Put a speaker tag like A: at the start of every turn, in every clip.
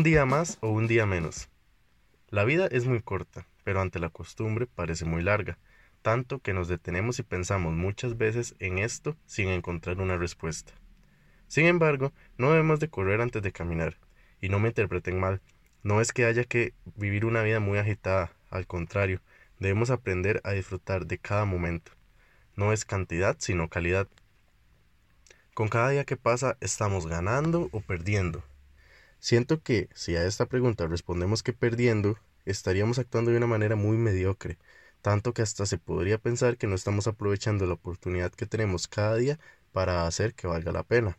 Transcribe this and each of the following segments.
A: Un día más o un día menos. La vida es muy corta, pero ante la costumbre parece muy larga, tanto que nos detenemos y pensamos muchas veces en esto sin encontrar una respuesta. Sin embargo, no debemos de correr antes de caminar, y no me interpreten mal, no es que haya que vivir una vida muy agitada, al contrario, debemos aprender a disfrutar de cada momento. No es cantidad, sino calidad. Con cada día que pasa estamos ganando o perdiendo. Siento que si a esta pregunta respondemos que perdiendo, estaríamos actuando de una manera muy mediocre, tanto que hasta se podría pensar que no estamos aprovechando la oportunidad que tenemos cada día para hacer que valga la pena.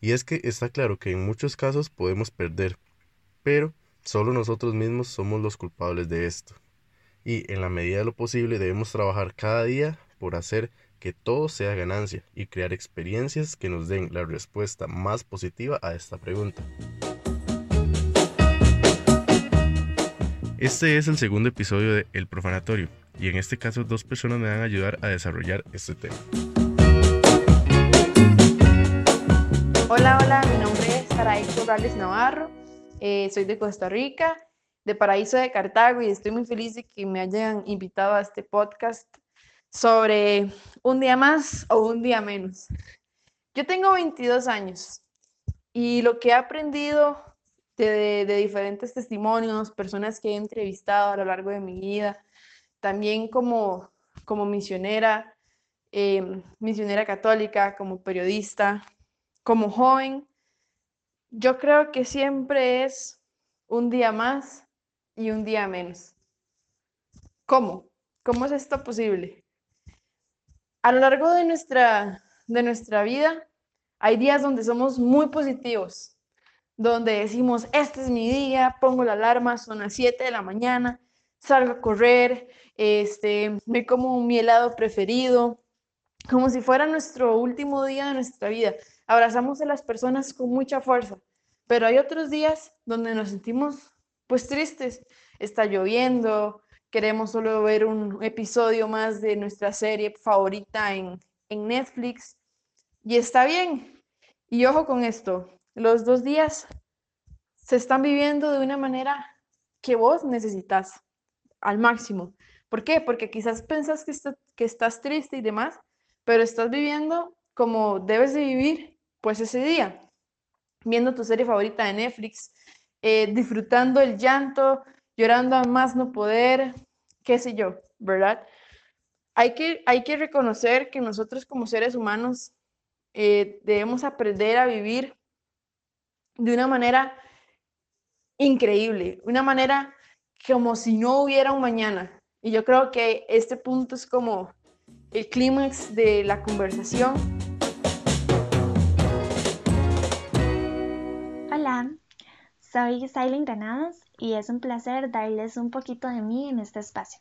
A: Y es que está claro que en muchos casos podemos perder, pero solo nosotros mismos somos los culpables de esto. Y en la medida de lo posible debemos trabajar cada día por hacer que todo sea ganancia y crear experiencias que nos den la respuesta más positiva a esta pregunta. Este es el segundo episodio de El Profanatorio y en este caso dos personas me van a ayudar a desarrollar este tema.
B: Hola, hola, mi nombre es Saraí Corrales Navarro, eh, soy de Costa Rica, de Paraíso de Cartago y estoy muy feliz de que me hayan invitado a este podcast sobre un día más o un día menos. Yo tengo 22 años y lo que he aprendido de, diferentes testimonios, personas que he entrevistado a lo largo de mi vida, también como, como misionera, em, misionera católica, como periodista, como joven, yo creo que siempre es un día más y un día menos. ¿Cómo? ¿Cómo es esto posible? A lo largo de nuestra, de nuestra vida hay días donde somos muy positivos, donde decimos, este es mi día, pongo la alarma, son las 7 de la mañana, salgo a correr, este, me como mi helado preferido, como si fuera nuestro último día de nuestra vida. Abrazamos a las personas con mucha fuerza, pero hay otros días donde nos sentimos pues tristes. Está lloviendo, queremos solo ver un episodio más de nuestra serie favorita en, en Netflix y está bien. Y ojo con esto, los dos días se están viviendo de una manera que vos necesitas al máximo. ¿Por qué? Porque quizás pensás que, que estás triste y demás, pero estás viviendo como debes de vivir pues ese día, viendo tu serie favorita de Netflix, eh, disfrutando el llanto, llorando a más no poder, qué sé yo, ¿verdad? Hay que, hay que reconocer que nosotros como seres humanos eh, debemos aprender a vivir de una manera increíble, una manera como si no hubiera un mañana. Y yo creo que este punto es como el clímax de la conversación.
C: Hola, soy Silent Granados y es un placer darles un poquito de mí en este espacio.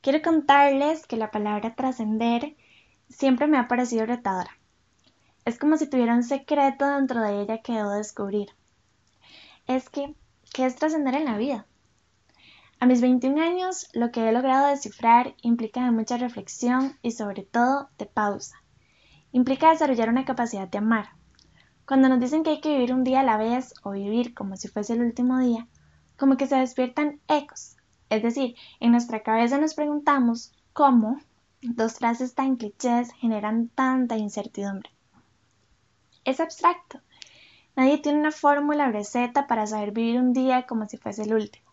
C: Quiero contarles que la palabra trascender siempre me ha parecido retadora. Es como si tuviera un secreto dentro de ella que debo descubrir. Es que, ¿qué es trascender en la vida? A mis 21 años, lo que he logrado descifrar implica de mucha reflexión y sobre todo de pausa. Implica desarrollar una capacidad de amar. Cuando nos dicen que hay que vivir un día a la vez o vivir como si fuese el último día, como que se despiertan ecos. Es decir, en nuestra cabeza nos preguntamos cómo dos frases tan clichés generan tanta incertidumbre es abstracto. Nadie tiene una fórmula o receta para saber vivir un día como si fuese el último.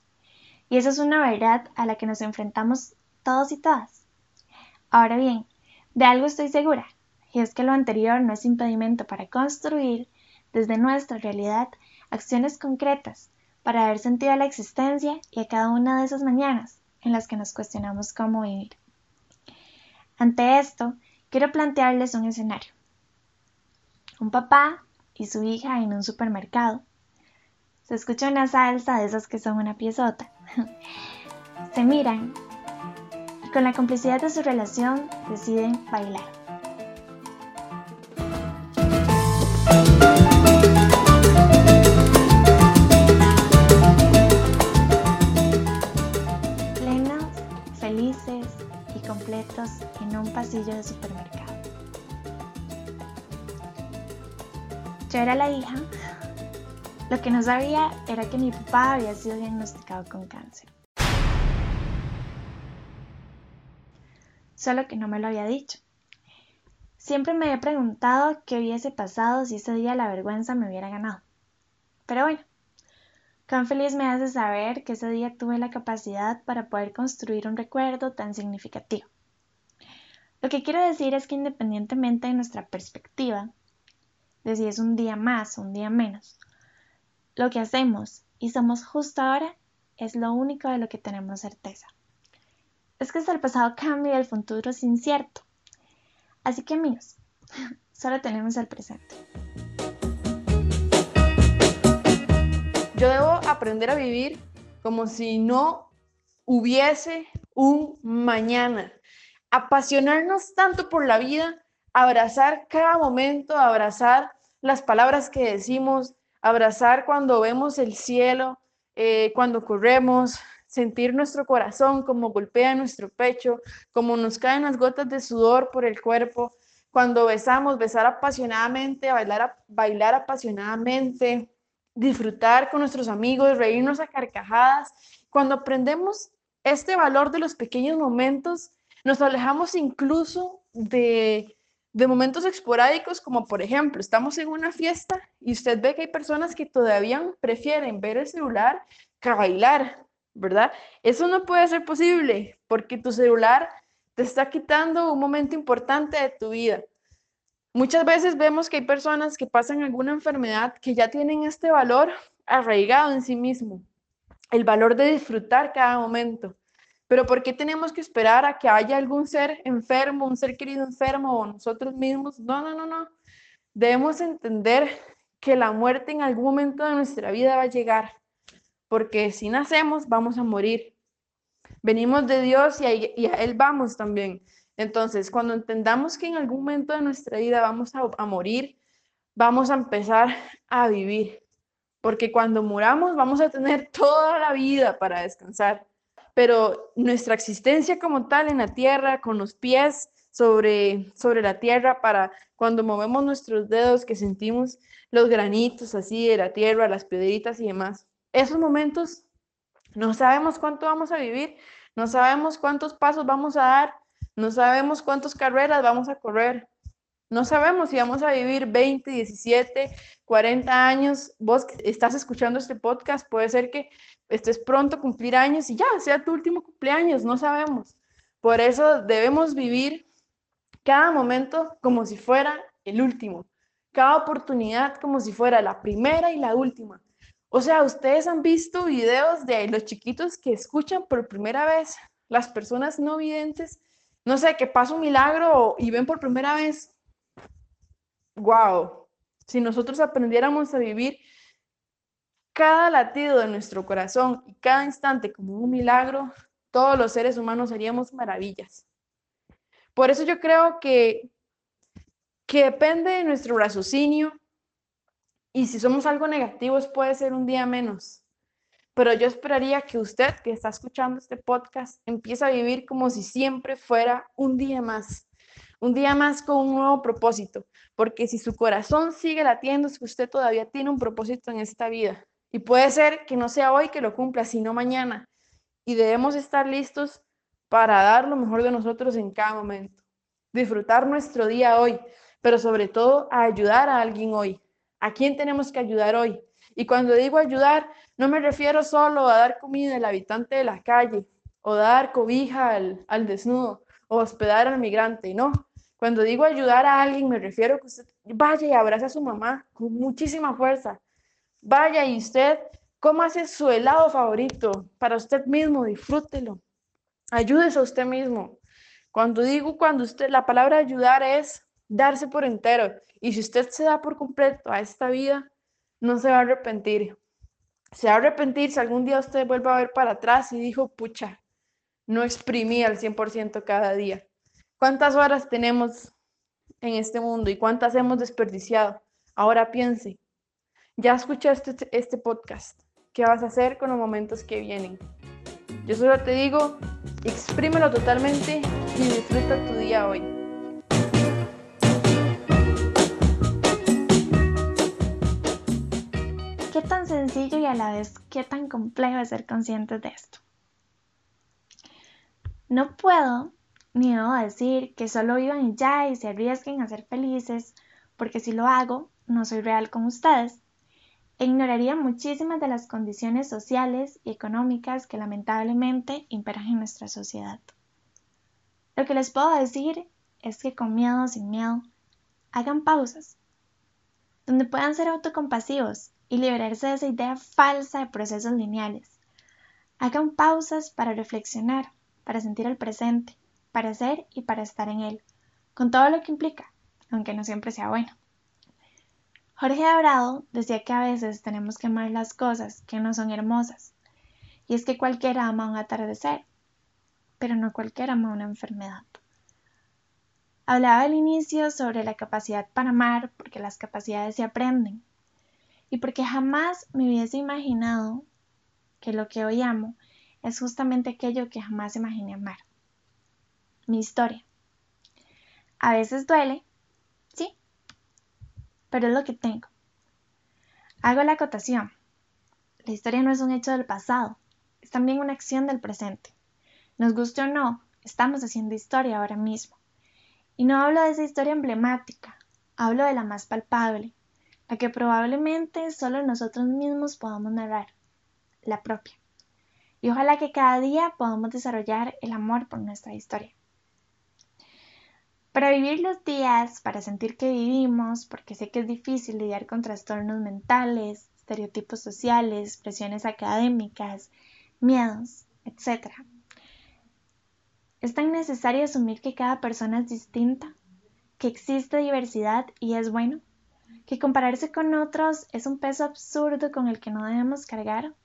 C: Y esa es una verdad a la que nos enfrentamos todos y todas. Ahora bien, de algo estoy segura, y es que lo anterior no es impedimento para construir, desde nuestra realidad, acciones concretas para dar sentido a la existencia y a cada una de esas mañanas en las que nos cuestionamos cómo vivir. Ante esto, quiero plantearles un escenario un papá y su hija en un supermercado. Se escucha una salsa de esas que son una piezota. Se miran y con la complicidad de su relación deciden bailar. En un pasillo de supermercado. Yo era la hija Lo que no sabía era que mi papá había sido diagnosticado con cáncer. Solo que no me lo había dicho. Siempre me había preguntado qué hubiese pasado si ese día la vergüenza me hubiera ganado. Pero bueno, cuán feliz me hace saber que ese día tuve la capacidad para poder construir un recuerdo tan significativo. Lo que quiero decir es que independientemente de nuestra perspectiva, de si es un día más o un día menos, lo que hacemos y somos justo ahora es lo único de lo que tenemos certeza. Es que hasta el pasado cambia y el futuro es incierto. Así que amigos, solo tenemos el presente.
B: Yo debo aprender a vivir como si no hubiese un mañana. Apasionarnos tanto por la vida, abrazar cada momento, abrazar las palabras que decimos, abrazar cuando vemos el cielo, eh, cuando corremos, sentir nuestro corazón como golpea nuestro pecho, como nos caen las gotas de sudor por el cuerpo, cuando besamos, besar apasionadamente, bailar, bailar apasionadamente, disfrutar con nuestros amigos, reírnos a carcajadas. Cuando aprendemos este valor de los pequeños momentos, nos alejamos incluso de, de momentos esporádicos, como por ejemplo, estamos en una fiesta y usted ve que hay personas que todavía prefieren ver el celular que bailar. ¿verdad? Eso no puede ser posible porque tu celular te está quitando un momento importante de tu vida. Muchas veces vemos que hay personas que pasan alguna enfermedad que ya tienen este valor arraigado en sí mismo, el valor de disfrutar cada momento. Pero ¿por qué tenemos que esperar a que haya algún ser enfermo, un ser querido enfermo o nosotros mismos? No, no, no, no. Debemos entender que la muerte en algún momento de nuestra vida va a llegar porque si nacemos vamos a morir. Venimos de Dios y a, Él vamos también. Entonces, cuando entendamos que en algún momento de nuestra vida vamos a, morir, vamos a empezar a vivir. Porque cuando muramos vamos a tener toda la vida para descansar. Pero nuestra existencia como tal en la tierra, con los pies sobre, sobre la tierra, para cuando movemos nuestros dedos, que sentimos los granitos así de la tierra, las piedritas y demás, esos momentos no sabemos cuánto vamos a vivir, no sabemos cuántos pasos vamos a dar, no sabemos cuántas carreras vamos a correr, no sabemos si vamos a vivir 20, 17, 40 años. Vos estás escuchando este podcast, puede ser que estés pronto a cumplir años y ya sea tu último cumpleaños, no sabemos. Por eso debemos vivir cada momento como si fuera el último, cada oportunidad como si fuera la primera y la última. O sea, ustedes han visto videos de los chiquitos que escuchan por primera vez, las personas no videntes, no sé, que pasa un milagro y ven por primera vez. Wow, si nosotros aprendiéramos a vivir cada latido de nuestro corazón y cada instante como un milagro, todos los seres humanos haríamos maravillas. Por eso yo creo que, que depende de nuestro raciocinio, y si somos algo negativos, puede ser un día menos. Pero yo esperaría que usted que está escuchando este podcast empiece a vivir como si siempre fuera un día más. Un día más con un nuevo propósito. Porque si su corazón sigue latiendo, es que usted todavía tiene un propósito en esta vida. Y puede ser que no sea hoy que lo cumpla, sino mañana. Y debemos estar listos para dar lo mejor de nosotros en cada momento. Disfrutar nuestro día hoy, pero sobre todo a ayudar a alguien hoy. ¿A quién tenemos que ayudar hoy? Y cuando digo ayudar, no me refiero solo a dar comida al habitante de la calle, o dar cobija al, al desnudo, o hospedar al migrante, no. Cuando digo ayudar a alguien, me refiero a que usted vaya y abrace a su mamá con muchísima fuerza. Vaya y usted hace su helado favorito para usted mismo, disfrútelo. Ayúdese a usted mismo. Cuando digo cuando usted, la palabra ayudar es darse por entero. Y si usted se da por completo a esta vida, no se va a arrepentir. Se va a arrepentir si algún día usted vuelve a ver para atrás y dijo, pucha, no exprimí al 100% cada día. ¿Cuántas horas tenemos en este mundo y cuántas hemos desperdiciado? Ahora piense, ya escuchaste este, este podcast. ¿Qué vas a hacer con los momentos que vienen? Yo solo te digo, exprímelo totalmente y disfruta tu día hoy.
C: ¿Qué tan sencillo y a la vez qué tan complejo es ser conscientes de esto. No puedo ni debo decir que solo vivan ya y se arriesguen a ser felices, porque si lo hago, no soy real con ustedes. E ignoraría muchísimas de las condiciones sociales y económicas que lamentablemente imperan en nuestra sociedad. Lo que les puedo decir es que con miedo o sin miedo, hagan pausas, donde puedan ser autocompasivos y liberarse de esa idea falsa de procesos lineales. Hagan pausas para reflexionar, para sentir el presente, para ser y para estar en él, con todo lo que implica, aunque no siempre sea bueno. Jorge Dorado decía que a veces tenemos que amar las cosas que no son hermosas, y es que cualquiera ama un atardecer, pero no cualquiera ama una enfermedad. Hablaba al inicio sobre la capacidad para amar porque las capacidades se aprenden y porque jamás me hubiese imaginado que lo que hoy amo es justamente aquello que jamás imaginé amar. Mi historia. A veces duele, pero es lo que tengo. Hago la acotación. La historia no es un hecho del pasado, es también una acción del presente. Nos guste o no, estamos haciendo historia ahora mismo. Y no hablo de esa historia emblemática, hablo de la más palpable, la que probablemente solo nosotros mismos podamos narrar, la propia. Y ojalá que cada día podamos desarrollar el amor por nuestra historia. Para vivir los días, para sentir que vivimos, porque sé que es difícil lidiar con trastornos mentales, estereotipos sociales, presiones académicas, miedos, etc. Es tan necesario asumir que cada persona es distinta, que existe diversidad y es bueno, que compararse con otros es un peso absurdo con el que no debemos cargar.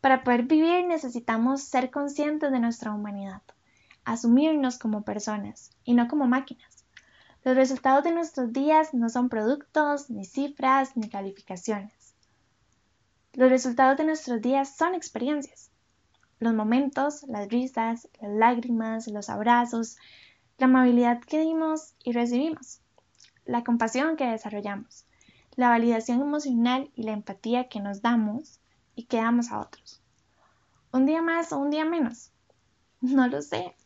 C: Para poder vivir necesitamos ser conscientes de nuestra humanidad, asumirnos como personas y no como máquinas. Los resultados de nuestros días no son productos, ni cifras, ni calificaciones. Los resultados de nuestros días son experiencias los momentos, las risas, las lágrimas, los abrazos, la amabilidad que dimos y recibimos, la compasión que desarrollamos, la validación emocional y la empatía que nos damos y que damos a otros. ¿Un día más o un día menos? No lo sé.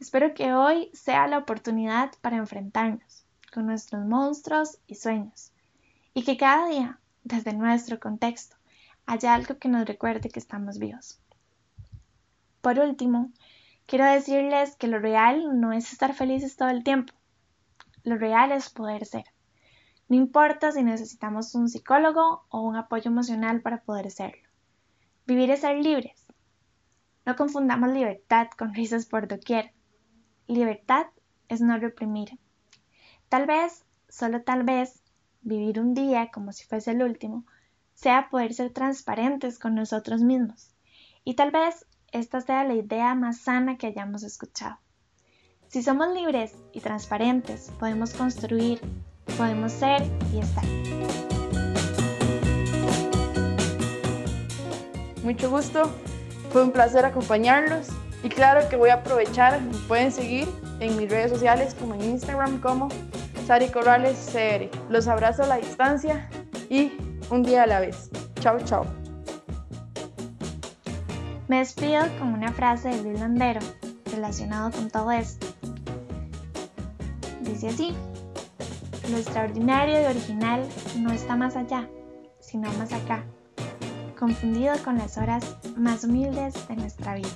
C: Espero que hoy sea la oportunidad para enfrentarnos con nuestros monstruos y sueños y que cada día, desde nuestro contexto, haya algo que nos recuerde que estamos vivos. Por último, quiero decirles que lo real no es estar felices todo el tiempo. Lo real es poder ser. No importa si necesitamos un psicólogo o un apoyo emocional para poder serlo. Vivir es ser libres. No confundamos libertad con risas por doquier. Libertad es no reprimir. Tal vez, solo tal vez, vivir un día como si fuese el último, sea poder ser transparentes con nosotros mismos. Y tal vez esta sea la idea más sana que hayamos escuchado. Si somos libres y transparentes, podemos construir, podemos ser y estar.
B: Mucho gusto, fue un placer acompañarlos y claro que voy a aprovechar, me pueden seguir en mis redes sociales como en Instagram como Sari Corrales CR. Los abrazo a la distancia y un día a la vez. Chao, chao.
C: Me despido con una frase de Luis Landero relacionado con todo esto. Dice así, lo extraordinario y original no está más allá, sino más acá, confundido con las horas más humildes de nuestra vida.